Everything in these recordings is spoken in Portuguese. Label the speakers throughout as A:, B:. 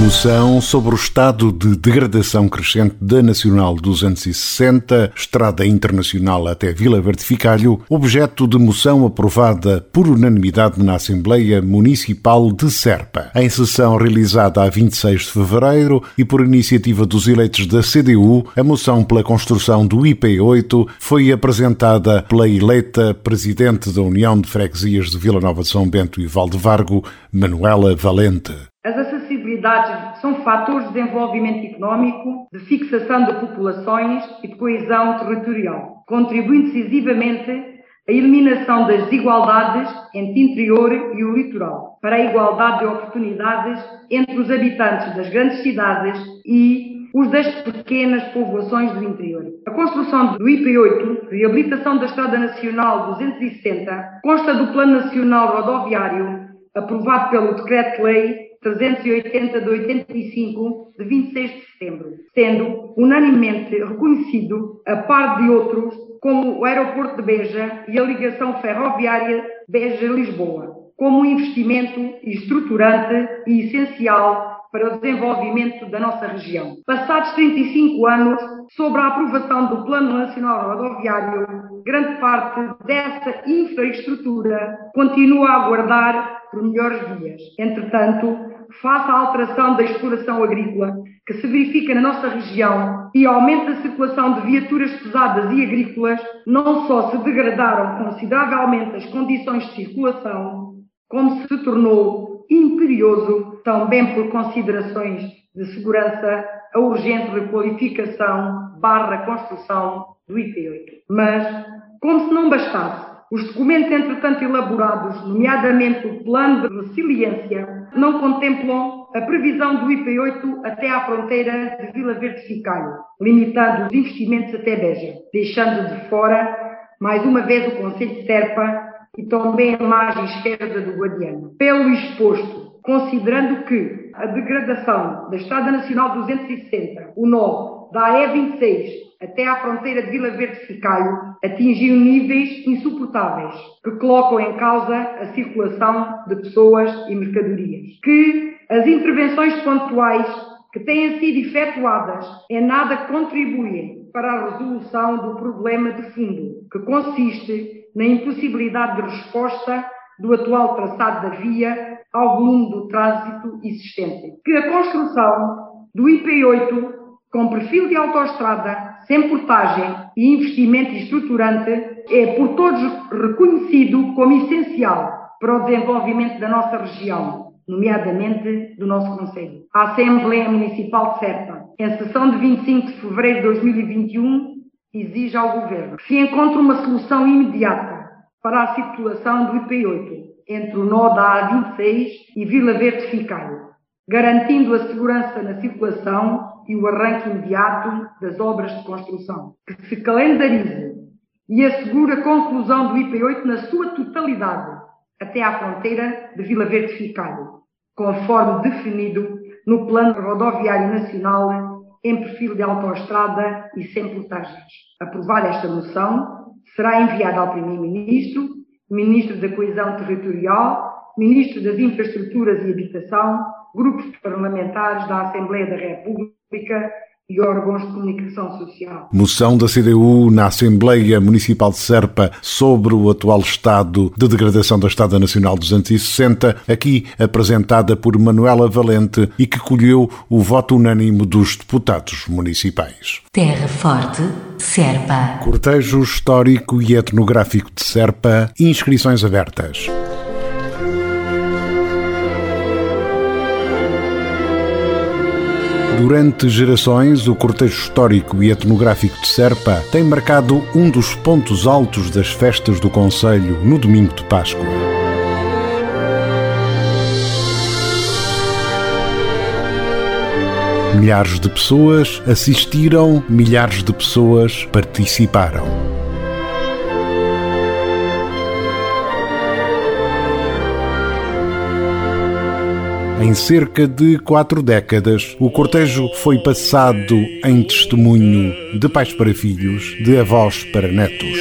A: Moção sobre o estado de degradação crescente da Nacional 260, Estrada Internacional até Vila Verde Ficalho, objeto de moção aprovada por unanimidade na Assembleia Municipal de Serpa. Em sessão realizada a 26 de fevereiro e por iniciativa dos eleitos da CDU, a moção pela construção do IP8 foi apresentada pela eleita Presidente da União de Freguesias de Vila Nova de São Bento e Valdevargo, Manuela Valente.
B: As acessibilidades são fatores de desenvolvimento económico, de fixação de populações e de coesão territorial, contribuindo decisivamente à eliminação das desigualdades entre interior e o litoral, para a igualdade de oportunidades entre os habitantes das grandes cidades e os das pequenas povoações do interior. A construção do IP8, reabilitação da Estrada Nacional 260, consta do Plano Nacional Rodoviário, aprovado pelo Decreto-Lei 380 de 85, de 26 de setembro, sendo unanimemente reconhecido, a par de outros, como o Aeroporto de Beja e a ligação ferroviária Beja-Lisboa, como um investimento estruturante e essencial para o desenvolvimento da nossa região. Passados 35 anos, sobre a aprovação do Plano Nacional Rodoviário, grande parte dessa infraestrutura continua a aguardar por melhores vias. Entretanto, face à alteração da exploração agrícola que se verifica na nossa região e aumenta a circulação de viaturas pesadas e agrícolas, não só se degradaram consideravelmente as condições de circulação, como se tornou imperioso, também por considerações de segurança, a urgente requalificação barra construção do IP8. Mas, como se não bastasse, os documentos, entretanto elaborados, nomeadamente o Plano de Resiliência, não contemplam a previsão do IP8 até à fronteira de Vila Verde Ficalho, limitando os investimentos até Beja, deixando de fora, mais uma vez, o Conselho de Serpa e também a margem esquerda do Guadiana. Pelo exposto, considerando que a degradação da Estrada Nacional 260, o nó da AE26 até à fronteira de Vila Verde Ficalho, atingiu níveis insuportáveis que colocam em causa a circulação de pessoas e mercadorias. Que as intervenções pontuais que têm sido efetuadas em nada contribuem para a resolução do problema de fundo, que consiste na impossibilidade de resposta do atual traçado da via ao volume do trânsito existente. Que a construção do IP8 com perfil de autoestrada, sem portagem e investimento estruturante, é por todos reconhecido como essencial para o desenvolvimento da nossa região, nomeadamente do nosso Conselho. A Assembleia Municipal de Serpa, em sessão de 25 de fevereiro de 2021, exige ao Governo que se encontre uma solução imediata para a situação do IP8 entre o nó da A26 e Vila Verde Ficalho, garantindo a segurança na circulação e o arranque imediato das obras de construção. Que se calendarize e assegure a conclusão do IP8 na sua totalidade até à fronteira de Vila Verde Ficalho, conforme definido no Plano Rodoviário Nacional em perfil de autoestrada e sem portagens. Aprovada esta moção, será enviada ao Primeiro-Ministro, Ministro da Coesão Territorial, Ministro das Infraestruturas e Habitação, grupos parlamentares da Assembleia da República e órgãos de comunicação social.
A: Moção da CDU na Assembleia Municipal de Serpa sobre o atual estado de degradação da Estrada Nacional 260, aqui apresentada por Manuela Valente e que colheu o voto unânime dos deputados municipais.
C: Terra Forte, Serpa.
A: Cortejo histórico e etnográfico de Serpa, inscrições abertas. Durante gerações, o cortejo histórico e etnográfico de Serpa tem marcado um dos pontos altos das festas do Conselho no domingo de Páscoa. Milhares de pessoas assistiram, milhares de pessoas participaram. Em cerca de quatro décadas, o cortejo foi passado em testemunho de pais para filhos, de avós para netos.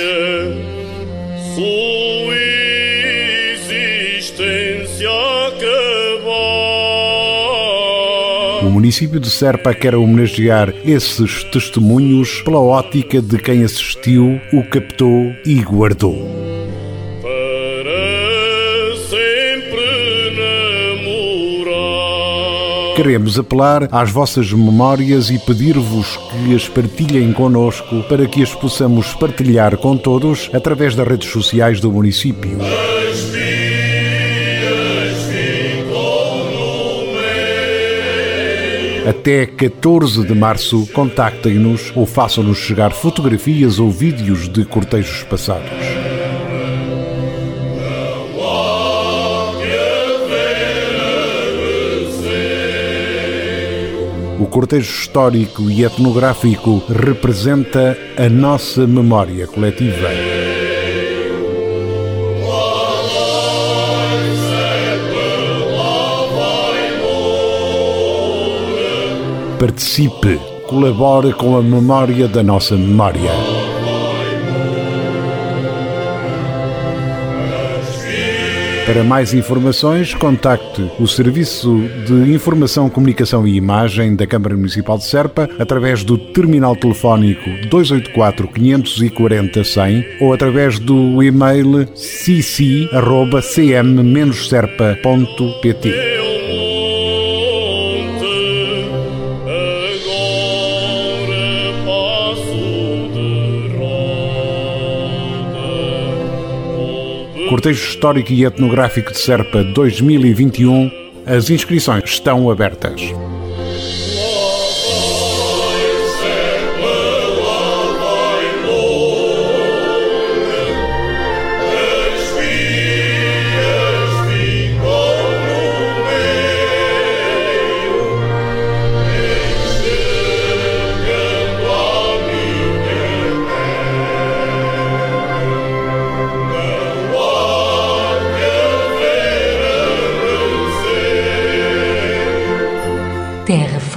A: O município de Serpa quer homenagear esses testemunhos pela ótica de quem assistiu, o captou e guardou. Queremos apelar às vossas memórias e pedir-vos que as partilhem conosco para que as possamos partilhar com todos através das redes sociais do município. Até 14 de março, contactem-nos ou façam-nos chegar fotografias ou vídeos de cortejos passados. O cortejo histórico e etnográfico representa a nossa memória coletiva. Participe, colabore com a memória da nossa memória. Para mais informações, contacte o Serviço de Informação, Comunicação e Imagem da Câmara Municipal de Serpa através do terminal telefónico 284 540 100 ou através do e-mail cc.cm-serpa.pt. Cortejo Histórico e Etnográfico de Serpa 2021, as inscrições estão abertas.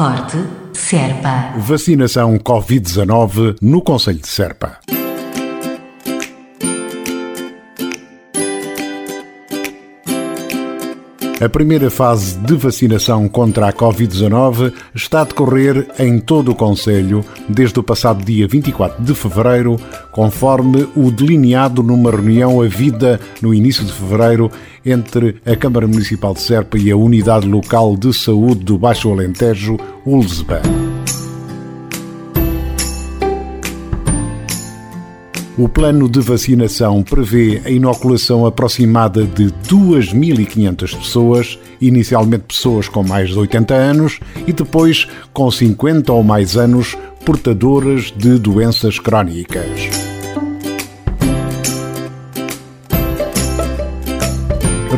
C: Forte, Serpa.
A: Vacinação Covid-19 no Conselho de Serpa. A primeira fase de vacinação contra a Covid-19 está a decorrer em todo o Conselho desde o passado dia 24 de fevereiro, conforme o delineado numa reunião havida no início de fevereiro entre a Câmara Municipal de Serpa e a Unidade Local de Saúde do Baixo Alentejo, ULSBA. O plano de vacinação prevê a inoculação aproximada de 2.500 pessoas, inicialmente pessoas com mais de 80 anos e depois com 50 ou mais anos portadoras de doenças crónicas.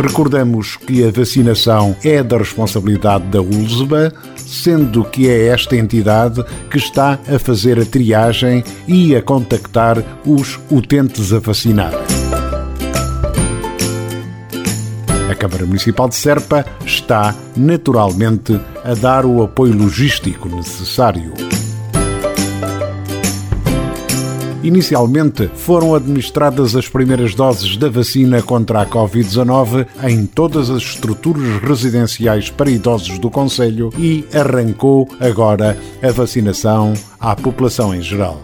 A: Recordamos que a vacinação é da responsabilidade da ULSBA, sendo que é esta entidade que está a fazer a triagem e a contactar os utentes a vacinar. A Câmara Municipal de Serpa está, naturalmente, a dar o apoio logístico necessário. Inicialmente foram administradas as primeiras doses da vacina contra a Covid-19 em todas as estruturas residenciais para idosos do Conselho e arrancou agora a vacinação à população em geral.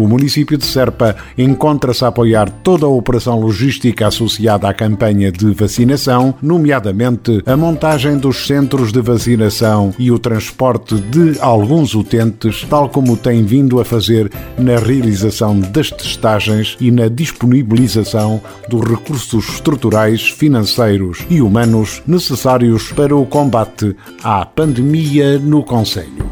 A: O município de Serpa encontra-se a apoiar toda a operação logística associada à campanha de vacinação, nomeadamente a montagem dos centros de vacinação e o transporte de alguns utentes, tal como tem vindo a fazer na realização das testagens e na disponibilização dos recursos estruturais, financeiros e humanos necessários para o combate à pandemia no Conselho.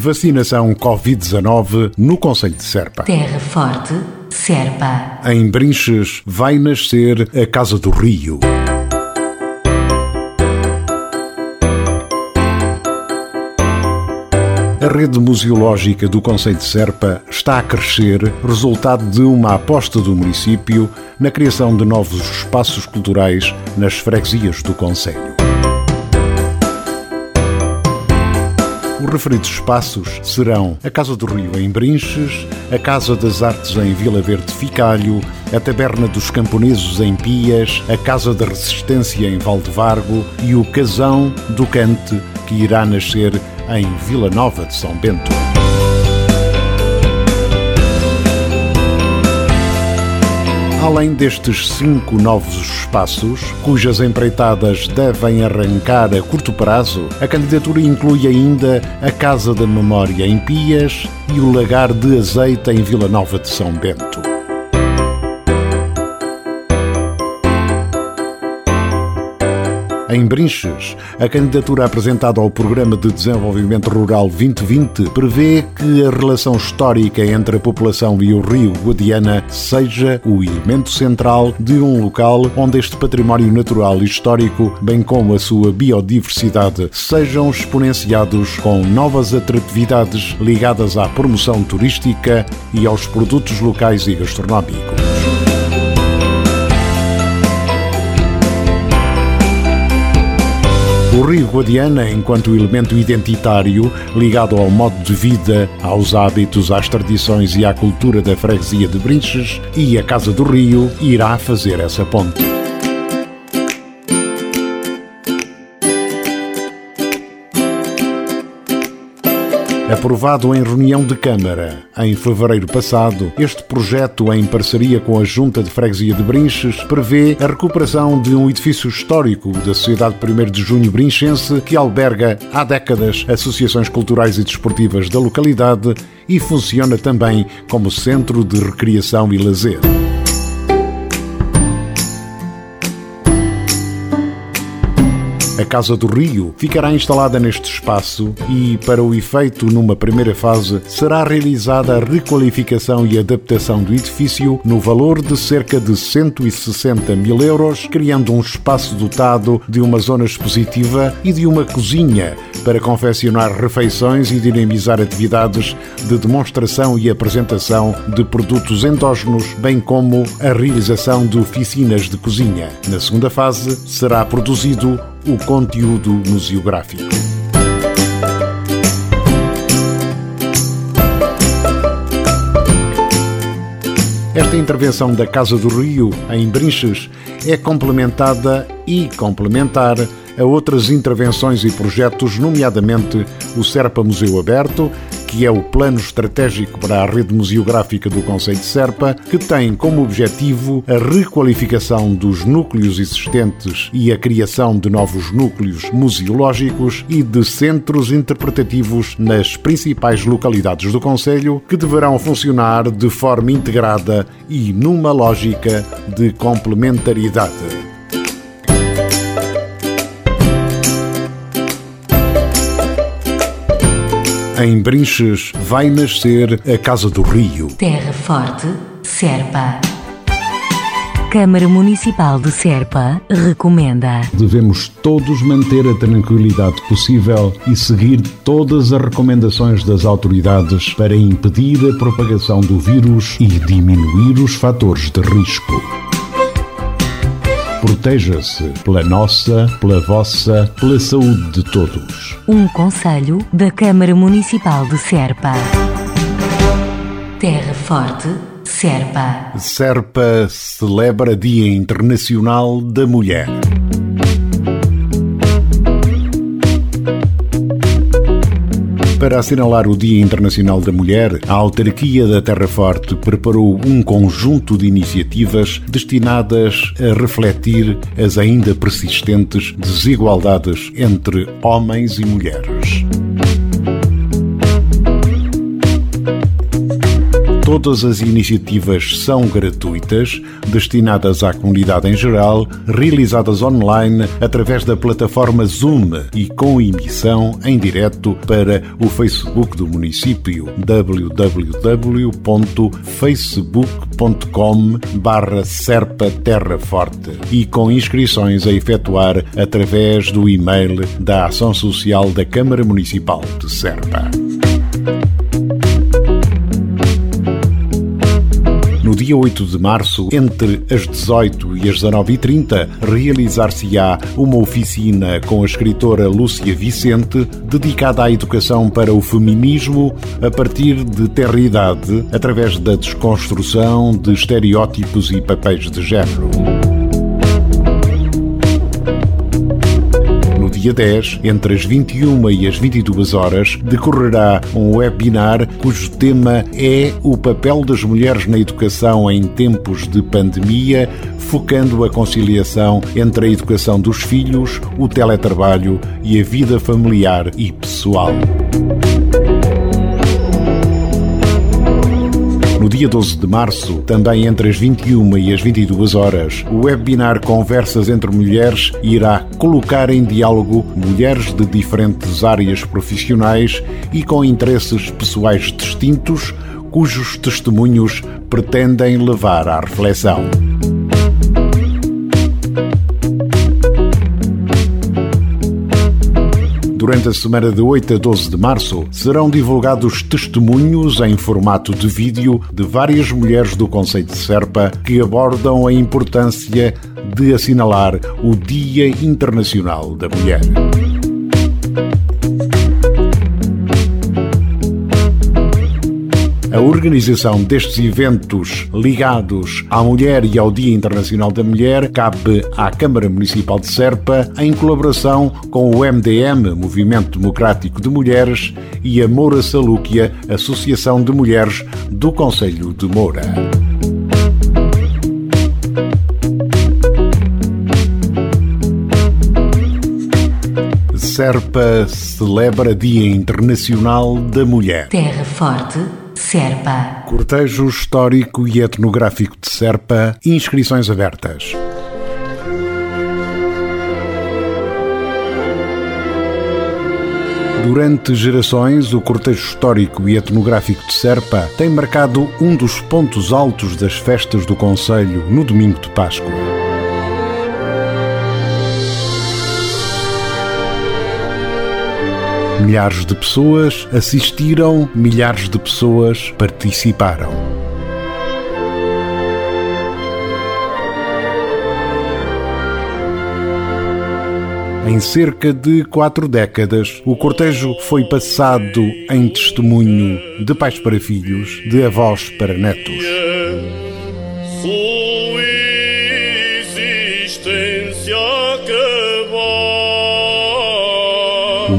A: Vacinação Covid-19 no Conselho de Serpa.
C: Terra Forte, Serpa.
A: Em Brinches vai nascer a Casa do Rio. A rede museológica do Conselho de Serpa está a crescer, resultado de uma aposta do município na criação de novos espaços culturais nas freguesias do Conselho. Os referidos espaços serão a Casa do Rio em Brinches, a Casa das Artes em Vila Verde Ficalho, a Taberna dos Camponeses em Pias, a Casa da Resistência em Valdevargo e o Casão do Cante, que irá nascer em Vila Nova de São Bento. Além destes cinco novos espaços, cujas empreitadas devem arrancar a curto prazo, a candidatura inclui ainda a Casa da Memória em Pias e o Lagar de Azeite em Vila Nova de São Bento. Em Brinches, a candidatura apresentada ao Programa de Desenvolvimento Rural 2020 prevê que a relação histórica entre a população e o rio Guadiana seja o elemento central de um local onde este património natural e histórico, bem como a sua biodiversidade, sejam exponenciados com novas atratividades ligadas à promoção turística e aos produtos locais e gastronómicos. Rio Guadiana, enquanto elemento identitário ligado ao modo de vida, aos hábitos, às tradições e à cultura da freguesia de Brinches e a Casa do Rio, irá fazer essa ponte. Aprovado em reunião de Câmara em fevereiro passado, este projeto, em parceria com a Junta de Freguesia de Brinches, prevê a recuperação de um edifício histórico da Sociedade 1 de Junho Brinchense que alberga há décadas associações culturais e desportivas da localidade e funciona também como centro de recreação e lazer. A Casa do Rio ficará instalada neste espaço e, para o efeito, numa primeira fase, será realizada a requalificação e adaptação do edifício no valor de cerca de 160 mil euros, criando um espaço dotado de uma zona expositiva e de uma cozinha para confeccionar refeições e dinamizar atividades de demonstração e apresentação de produtos endógenos, bem como a realização de oficinas de cozinha. Na segunda fase, será produzido o conteúdo museográfico. Esta intervenção da Casa do Rio, em Brinches, é complementada e complementar a outras intervenções e projetos, nomeadamente o Serpa Museu Aberto, que é o plano estratégico para a rede museográfica do Conselho de Serpa, que tem como objetivo a requalificação dos núcleos existentes e a criação de novos núcleos museológicos e de centros interpretativos nas principais localidades do Conselho, que deverão funcionar de forma integrada e numa lógica de complementaridade. Em Brinches vai nascer a Casa do Rio.
C: Terra Forte, Serpa. Câmara Municipal de Serpa recomenda.
A: Devemos todos manter a tranquilidade possível e seguir todas as recomendações das autoridades para impedir a propagação do vírus e diminuir os fatores de risco. Proteja-se pela nossa, pela vossa, pela saúde de todos.
C: Um conselho da Câmara Municipal de Serpa. Terra Forte, Serpa.
A: Serpa celebra Dia Internacional da Mulher. Para assinalar o Dia Internacional da Mulher, a autarquia da Terra Forte preparou um conjunto de iniciativas destinadas a refletir as ainda persistentes desigualdades entre homens e mulheres. Todas as iniciativas são gratuitas, destinadas à comunidade em geral, realizadas online através da plataforma Zoom e com emissão em direto para o Facebook do município www.facebook.com barra Serpa Terra Forte e com inscrições a efetuar através do e-mail da Ação Social da Câmara Municipal de Serpa. Dia 8 de março, entre as 18 e as 19h30, realizar-se-á uma oficina com a escritora Lúcia Vicente, dedicada à educação para o feminismo a partir de terra idade, através da desconstrução de estereótipos e papéis de género. Dia 10, entre as 21 e as 22 horas, decorrerá um webinar cujo tema é o papel das mulheres na educação em tempos de pandemia, focando a conciliação entre a educação dos filhos, o teletrabalho e a vida familiar e pessoal. No dia 12 de março, também entre as 21 e as 22 horas, o webinar Conversas entre Mulheres irá colocar em diálogo mulheres de diferentes áreas profissionais e com interesses pessoais distintos, cujos testemunhos pretendem levar à reflexão. Durante a semana de 8 a 12 de março, serão divulgados testemunhos em formato de vídeo de várias mulheres do Conceito de Serpa que abordam a importância de assinalar o Dia Internacional da Mulher. A organização destes eventos ligados à mulher e ao Dia Internacional da Mulher cabe à Câmara Municipal de Serpa em colaboração com o MDM, Movimento Democrático de Mulheres, e a Moura Salúquia, Associação de Mulheres do Conselho de Moura. Serpa celebra Dia Internacional da Mulher.
C: Terra Forte Serpa.
A: Cortejo histórico e etnográfico de Serpa, inscrições abertas. Durante gerações, o cortejo histórico e etnográfico de Serpa tem marcado um dos pontos altos das festas do Conselho no domingo de Páscoa. Milhares de pessoas assistiram, milhares de pessoas participaram. Em cerca de quatro décadas, o cortejo foi passado em testemunho de pais para filhos, de avós para netos.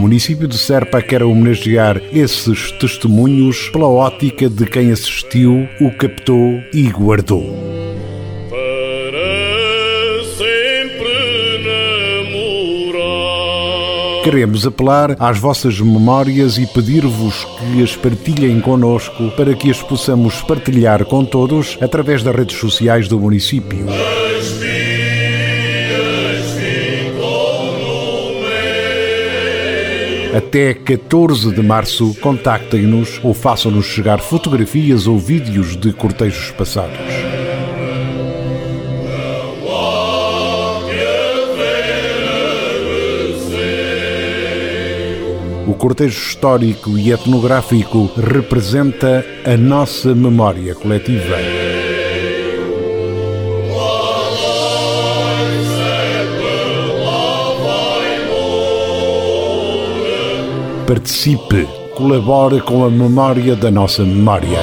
A: Município de Serpa quer homenagear esses testemunhos pela ótica de quem assistiu, o captou e guardou. Queremos apelar às vossas memórias e pedir-vos que as partilhem conosco para que as possamos partilhar com todos através das redes sociais do município. Até 14 de março, contactem-nos ou façam-nos chegar fotografias ou vídeos de cortejos passados. O cortejo histórico e etnográfico representa a nossa memória coletiva. Participe, colabore com a memória da nossa memória.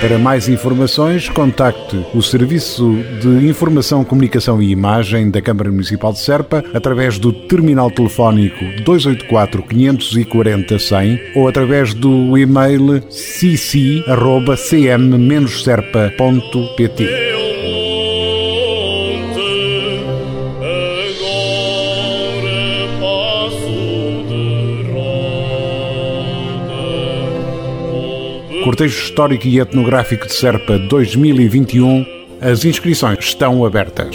A: Para mais informações, contacte o Serviço de Informação, Comunicação e Imagem da Câmara Municipal de Serpa através do terminal telefónico 284 540 100 ou através do e-mail cc.cm-serpa.pt. Cortejo Histórico e Etnográfico de Serpa 2021, as inscrições estão abertas.